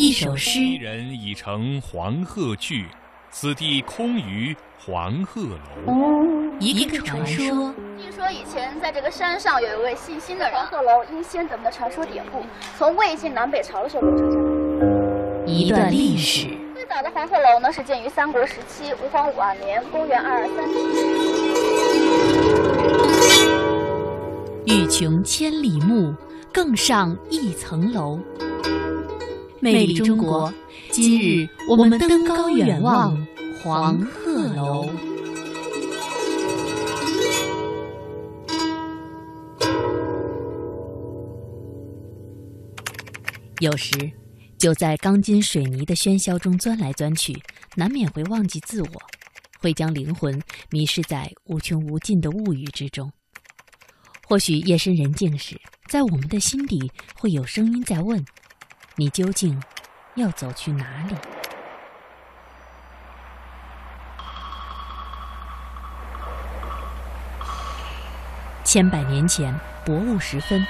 一首诗。昔人已乘黄鹤去，此地空余黄鹤楼。一个传说。据说以前在这个山上有一位姓辛的人，黄鹤楼因先德们的传说典故，从魏晋南北朝的时候流传下来。一段历史。最早的黄鹤楼呢是建于三国时期吴黄晚年，公元二二三年。欲穷千里目，更上一层楼。魅力中国，今日我们登高远望黄鹤楼。有时，就在钢筋水泥的喧嚣中钻来钻去，难免会忘记自我，会将灵魂迷失在无穷无尽的物欲之中。或许夜深人静时，在我们的心底会有声音在问。你究竟要走去哪里？千百年前，薄雾时分，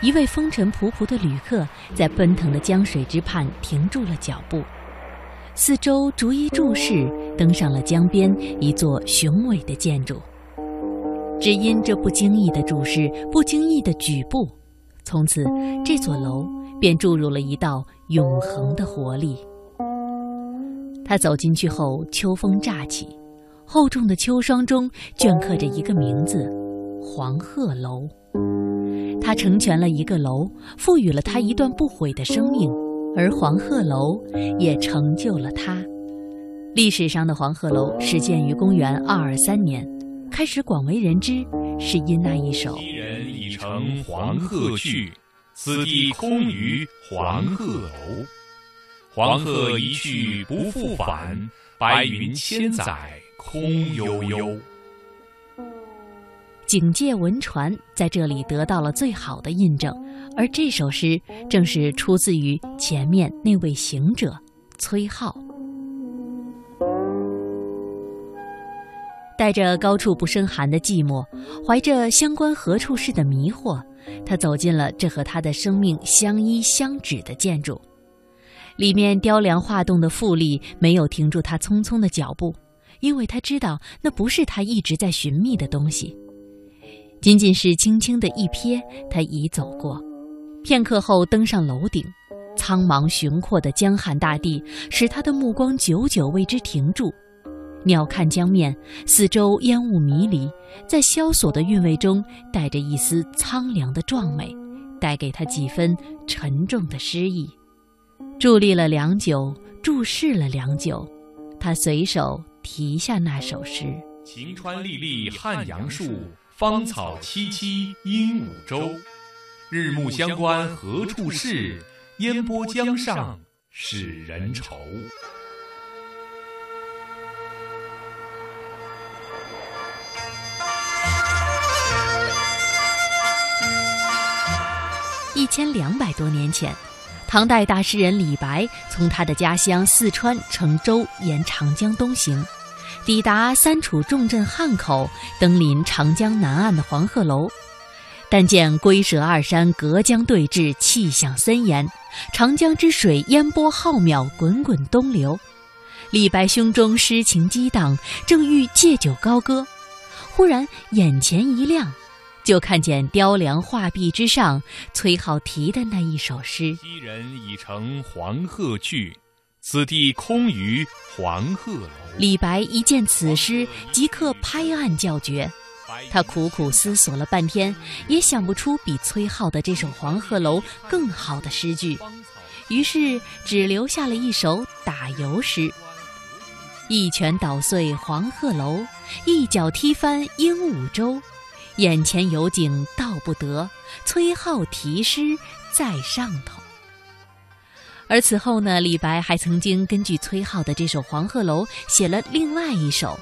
一位风尘仆仆的旅客在奔腾的江水之畔停住了脚步，四周逐一注视，登上了江边一座雄伟的建筑。只因这不经意的注视，不经意的举步，从此这座楼。便注入了一道永恒的活力。他走进去后，秋风乍起，厚重的秋霜中镌刻着一个名字——黄鹤楼。他成全了一个楼，赋予了他一段不悔的生命，而黄鹤楼也成就了他。历史上的黄鹤楼始建于公元二二三年，开始广为人知，是因那一首：“昔人已乘黄鹤去。”此地空余黄鹤楼，黄鹤一去不复返，白云千载空悠悠。警戒文传在这里得到了最好的印证，而这首诗正是出自于前面那位行者崔颢。带着高处不胜寒的寂寞，怀着相关何处事的迷惑。他走进了这和他的生命相依相止的建筑，里面雕梁画栋的富丽没有停住他匆匆的脚步，因为他知道那不是他一直在寻觅的东西，仅仅是轻轻的一瞥，他已走过。片刻后登上楼顶，苍茫雄阔的江汉大地使他的目光久久为之停住。鸟瞰江面，四周烟雾迷离，在萧索的韵味中带着一丝苍凉的壮美，带给他几分沉重的诗意。伫立了良久，注视了良久，他随手题下那首诗：“晴川历历汉阳树，芳草萋萋鹦鹉洲。日暮乡关何处是？烟波江上使人愁。”千两百多年前，唐代大诗人李白从他的家乡四川乘舟沿长江东行，抵达三楚重镇汉口，登临长江南岸的黄鹤楼。但见龟蛇二山隔江对峙，气象森严，长江之水烟波浩渺，滚滚东流。李白胸中诗情激荡，正欲借酒高歌，忽然眼前一亮。就看见雕梁画壁之上，崔颢题的那一首诗：“昔人已乘黄鹤去，此地空余黄鹤楼。”李白一见此诗，即刻拍案叫绝。他苦苦思索了半天，也想不出比崔颢的这首《黄鹤楼》更好的诗句，于是只留下了一首打油诗：“一拳捣碎黄鹤楼，一脚踢翻鹦鹉洲。”眼前有景道不得，崔颢题诗在上头。而此后呢，李白还曾经根据崔颢的这首《黄鹤楼》写了另外一首：“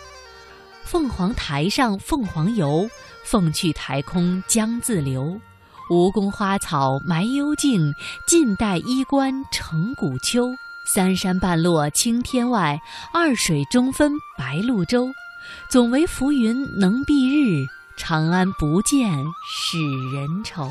凤凰台上凤凰游，凤去台空江自流。吴宫花草埋幽径，晋代衣冠成古丘。三山半落青天外，二水中分白鹭洲。总为浮云能蔽日。”长安不见使人愁。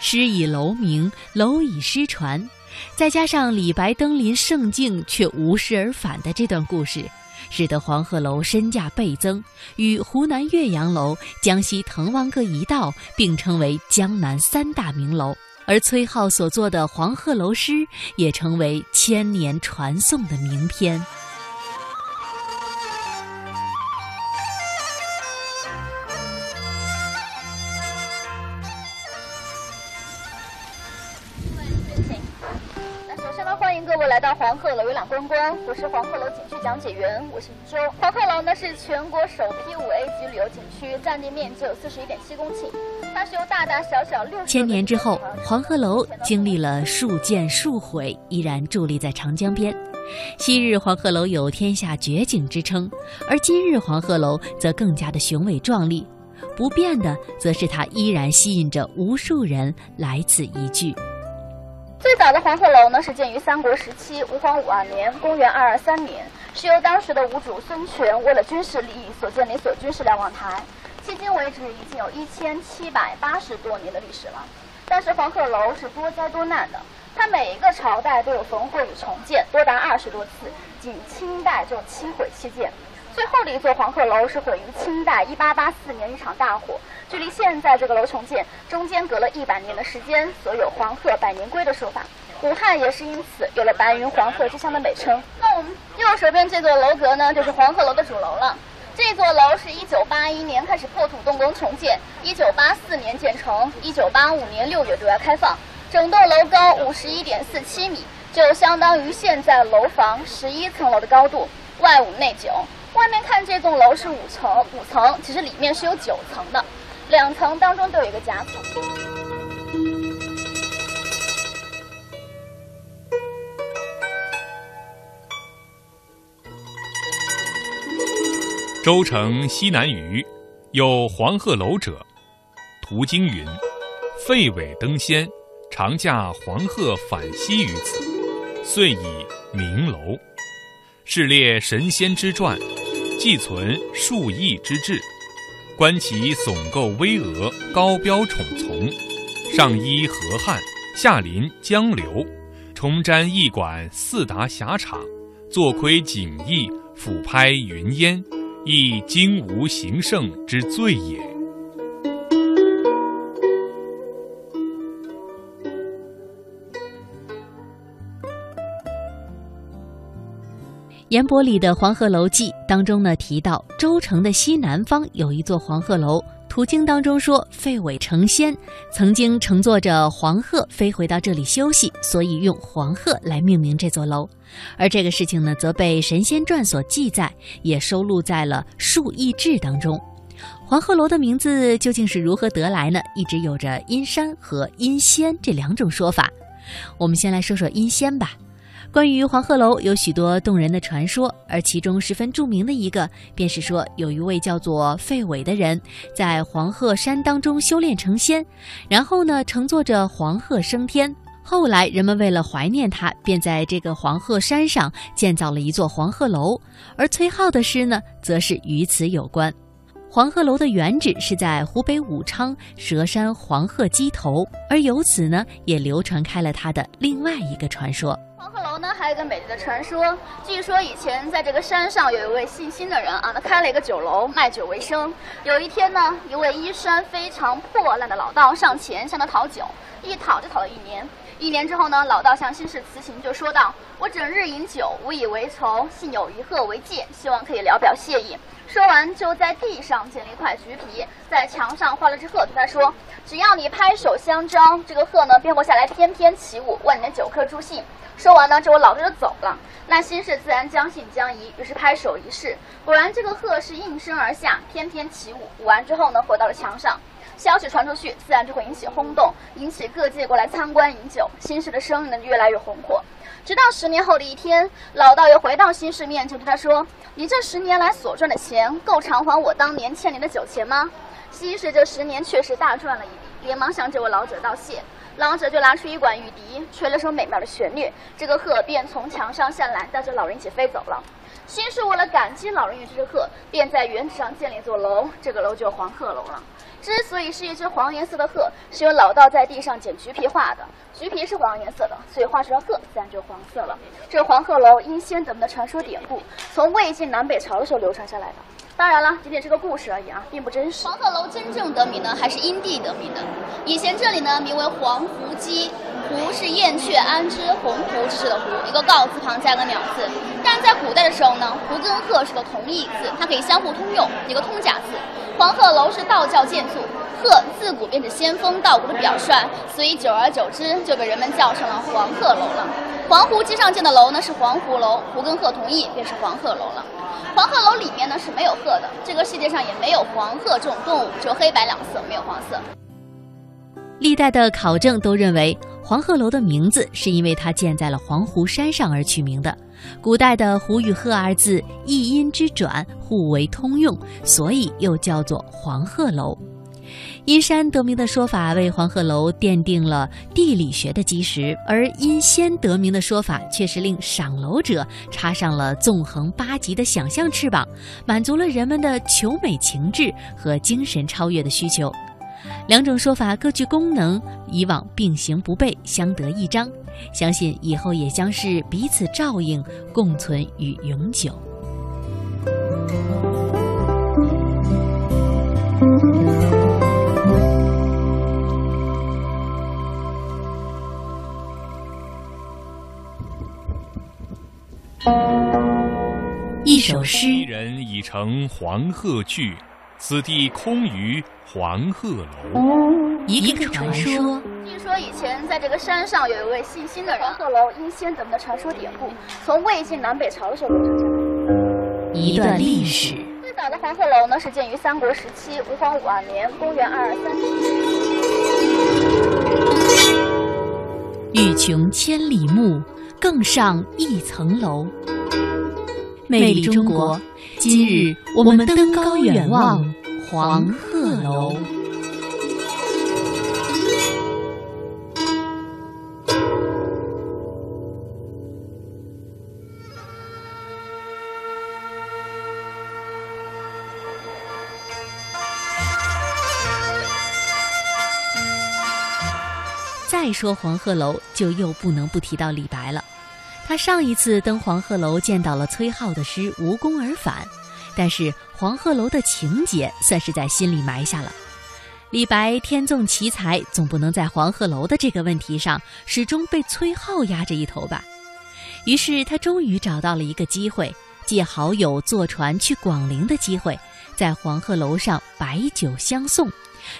诗以楼名，楼以诗传，再加上李白登临圣境却无事而返的这段故事，使得黄鹤楼身价倍增，与湖南岳阳楼、江西滕王阁一道并称为江南三大名楼。而崔颢所作的《黄鹤楼诗》也成为千年传颂的名篇。我是黄鹤楼景区讲解员，我是周。黄鹤楼呢是全国首批五 A 级旅游景区，占地面积有四十一点七公顷，它是由大大小小六。千年之后，黄鹤楼经历了数建数毁，依然伫立在长江边。昔日黄鹤楼有天下绝景之称，而今日黄鹤楼则更加的雄伟壮丽。不变的，则是它依然吸引着无数人来此一聚。最早的黄鹤楼呢，是建于三国时期吴黄五二年（公元二二三年），是由当时的吴主孙权为了军事利益所建的一所军事瞭望台。迄今为止，已经有一千七百八十多年的历史了。但是黄鹤楼是多灾多难的，它每一个朝代都有焚毁与重建，多达二十多次，仅清代就七毁七建。最后的一座黄鹤楼是毁于清代一八八四年一场大火，距离现在这个楼重建中间隔了一百年的时间，所有“黄鹤百年归”的说法。武汉也是因此有了“白云黄鹤之乡”的美称。那我们右手边这座楼阁呢，就是黄鹤楼的主楼了。这座楼是一九八一年开始破土动工重建，一九八四年建成，一九八五年六月对外开放。整栋楼高五十一点四七米，就相当于现在楼房十一层楼的高度，外五内九。外面看这栋楼是五层，五层其实里面是有九层的，两层当中都有一个夹层。周城西南隅有黄鹤楼者，途经云：“废尾登仙，常驾黄鹤返西于此，遂以名楼。”是列神仙之传。寄存数亿之志，观其耸构巍峨，高标宠从，上依河汉，下临江流，重瞻驿馆四达狭场，坐窥景异，俯拍云烟，亦今无行胜之最也。严伯里的《黄鹤楼记》当中呢提到，周城的西南方有一座黄鹤楼。途经当中说，废尾成仙，曾经乘坐着黄鹤飞回到这里休息，所以用黄鹤来命名这座楼。而这个事情呢，则被《神仙传》所记载，也收录在了《述异志》当中。黄鹤楼的名字究竟是如何得来呢？一直有着阴山和阴仙这两种说法。我们先来说说阴仙吧。关于黄鹤楼有许多动人的传说，而其中十分著名的一个，便是说有一位叫做费伟的人，在黄鹤山当中修炼成仙，然后呢乘坐着黄鹤升天。后来人们为了怀念他，便在这个黄鹤山上建造了一座黄鹤楼。而崔颢的诗呢，则是与此有关。黄鹤楼的原址是在湖北武昌蛇山黄鹤矶头，而由此呢，也流传开了他的另外一个传说。那，还有一个美丽的传说。据说以前在这个山上有一位姓辛的人啊，他开了一个酒楼，卖酒为生。有一天呢，一位衣衫非常破烂的老道上前向他讨酒，一讨就讨了一年。一年之后呢，老道向辛氏辞行，就说道：“我整日饮酒，无以为酬，幸有一鹤为戒，希望可以聊表谢意。”说完，就在地上捡了一块橘皮，在墙上画了只鹤，对他说：“只要你拍手相招，这个鹤呢便会下来翩翩起舞，问你的酒客助兴。”说完呢，这位老者就走了。那新氏自然将信将疑，于是拍手一试，果然这个鹤是应声而下，翩翩起舞。舞完之后呢，回到了墙上。消息传出去，自然就会引起轰动，引起各界过来参观饮酒。新氏的生意呢，越来越红火。直到十年后的一天，老道又回到新氏面前，对他说：“你这十年来所赚的钱，够偿还我当年欠你的酒钱吗？”新氏这十年确实大赚了一笔，连忙向这位老者道谢。老者就拿出一管玉笛，吹了首美妙的旋律，这个鹤便从墙上下来，带着老人一起飞走了。新氏为了感激老人与这只鹤，便在原址上建了一座楼，这个楼就是黄鹤楼了。之所以是一只黄颜色的鹤，是由老道在地上捡橘皮画的。橘皮是黄颜色的，所以画出来鹤自然就黄色了。这黄鹤楼因先德们的传说典故，从魏晋南北朝的时候流传下来的。当然了，仅仅是个故事而已啊，并不真实。黄鹤楼真正得名呢，还是因地得名的。以前这里呢，名为黄鹄矶，湖是燕雀安知鸿鹄之志的湖，一个告字旁加个鸟字。但在古代的时候呢，湖跟鹤是个同义字，它可以相互通用，一个通假字。黄鹤楼是道教建筑，鹤自古便是仙风道骨的表率，所以久而久之就被人们叫成了黄鹤楼了。黄湖矶上建的楼呢是黄湖楼，湖跟鹤同义，便是黄鹤楼了。黄鹤楼里面呢是没有鹤的，这个世界上也没有黄鹤这种动物，只有黑白两色，没有黄色。历代的考证都认为，黄鹤楼的名字是因为它建在了黄湖山上而取名的。古代的“湖”与“鹤”二字一音之转，互为通用，所以又叫做黄鹤楼。因山得名的说法为黄鹤楼奠定了地理学的基石，而因仙得名的说法却是令赏楼者插上了纵横八极的想象翅膀，满足了人们的求美情志和精神超越的需求。两种说法各具功能，以往并行不悖，相得益彰。相信以后也将是彼此照应，共存与永久。首诗：人已乘黄鹤去，此地空余。黄鹤楼，一个传说。据说以前在这个山上有一位姓辛的人。黄鹤楼因先德们的传说典故，从魏晋南北朝的时候流传下来。一段历史。最早的黄鹤楼呢是建于三国时期，吴黄五二年，公元二二三欲穷千里目，更上一层楼。魅力中国，今日我们登高远望。黄鹤楼。再说黄鹤楼，就又不能不提到李白了。他上一次登黄鹤楼，见到了崔颢的诗《无功而返》。但是黄鹤楼的情节算是在心里埋下了。李白天纵奇才，总不能在黄鹤楼的这个问题上始终被崔颢压着一头吧？于是他终于找到了一个机会，借好友坐船去广陵的机会，在黄鹤楼上摆酒相送，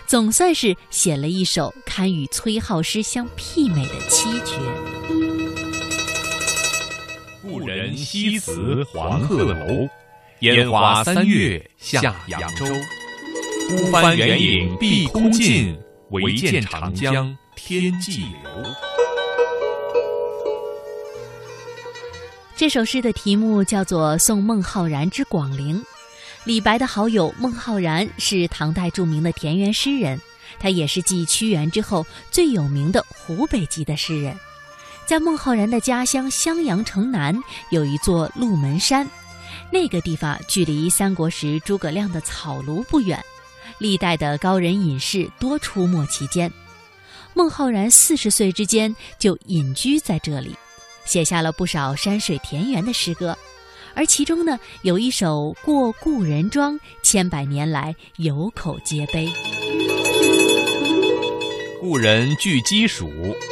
总算是写了一首堪与崔颢诗相媲美的七绝。故人西辞黄鹤楼。烟花三月下扬州，孤帆远影碧空尽，唯见长江天际流。这首诗的题目叫做《送孟浩然之广陵》。李白的好友孟浩然是唐代著名的田园诗人，他也是继屈原之后最有名的湖北籍的诗人。在孟浩然的家乡襄阳城南有一座鹿门山。那个地方距离三国时诸葛亮的草庐不远，历代的高人隐士多出没其间。孟浩然四十岁之间就隐居在这里，写下了不少山水田园的诗歌，而其中呢有一首《过故人庄》，千百年来有口皆碑。故人具鸡黍，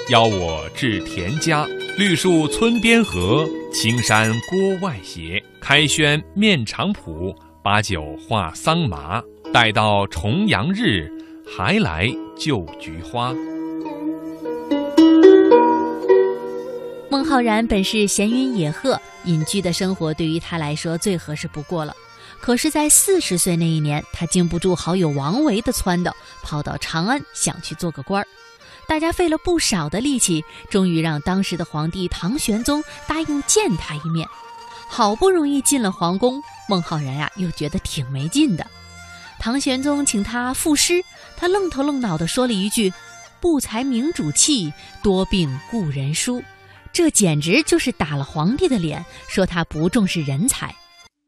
邀我至田家。绿树村边合，青山郭外斜。开轩面场圃，把酒话桑麻。待到重阳日，还来就菊花。孟浩然本是闲云野鹤，隐居的生活对于他来说最合适不过了。可是，在四十岁那一年，他经不住好友王维的撺掇，跑到长安想去做个官儿。大家费了不少的力气，终于让当时的皇帝唐玄宗答应见他一面。好不容易进了皇宫，孟浩然呀又觉得挺没劲的。唐玄宗请他赋诗，他愣头愣脑地说了一句：“不才明主气，多病故人疏。”这简直就是打了皇帝的脸，说他不重视人才。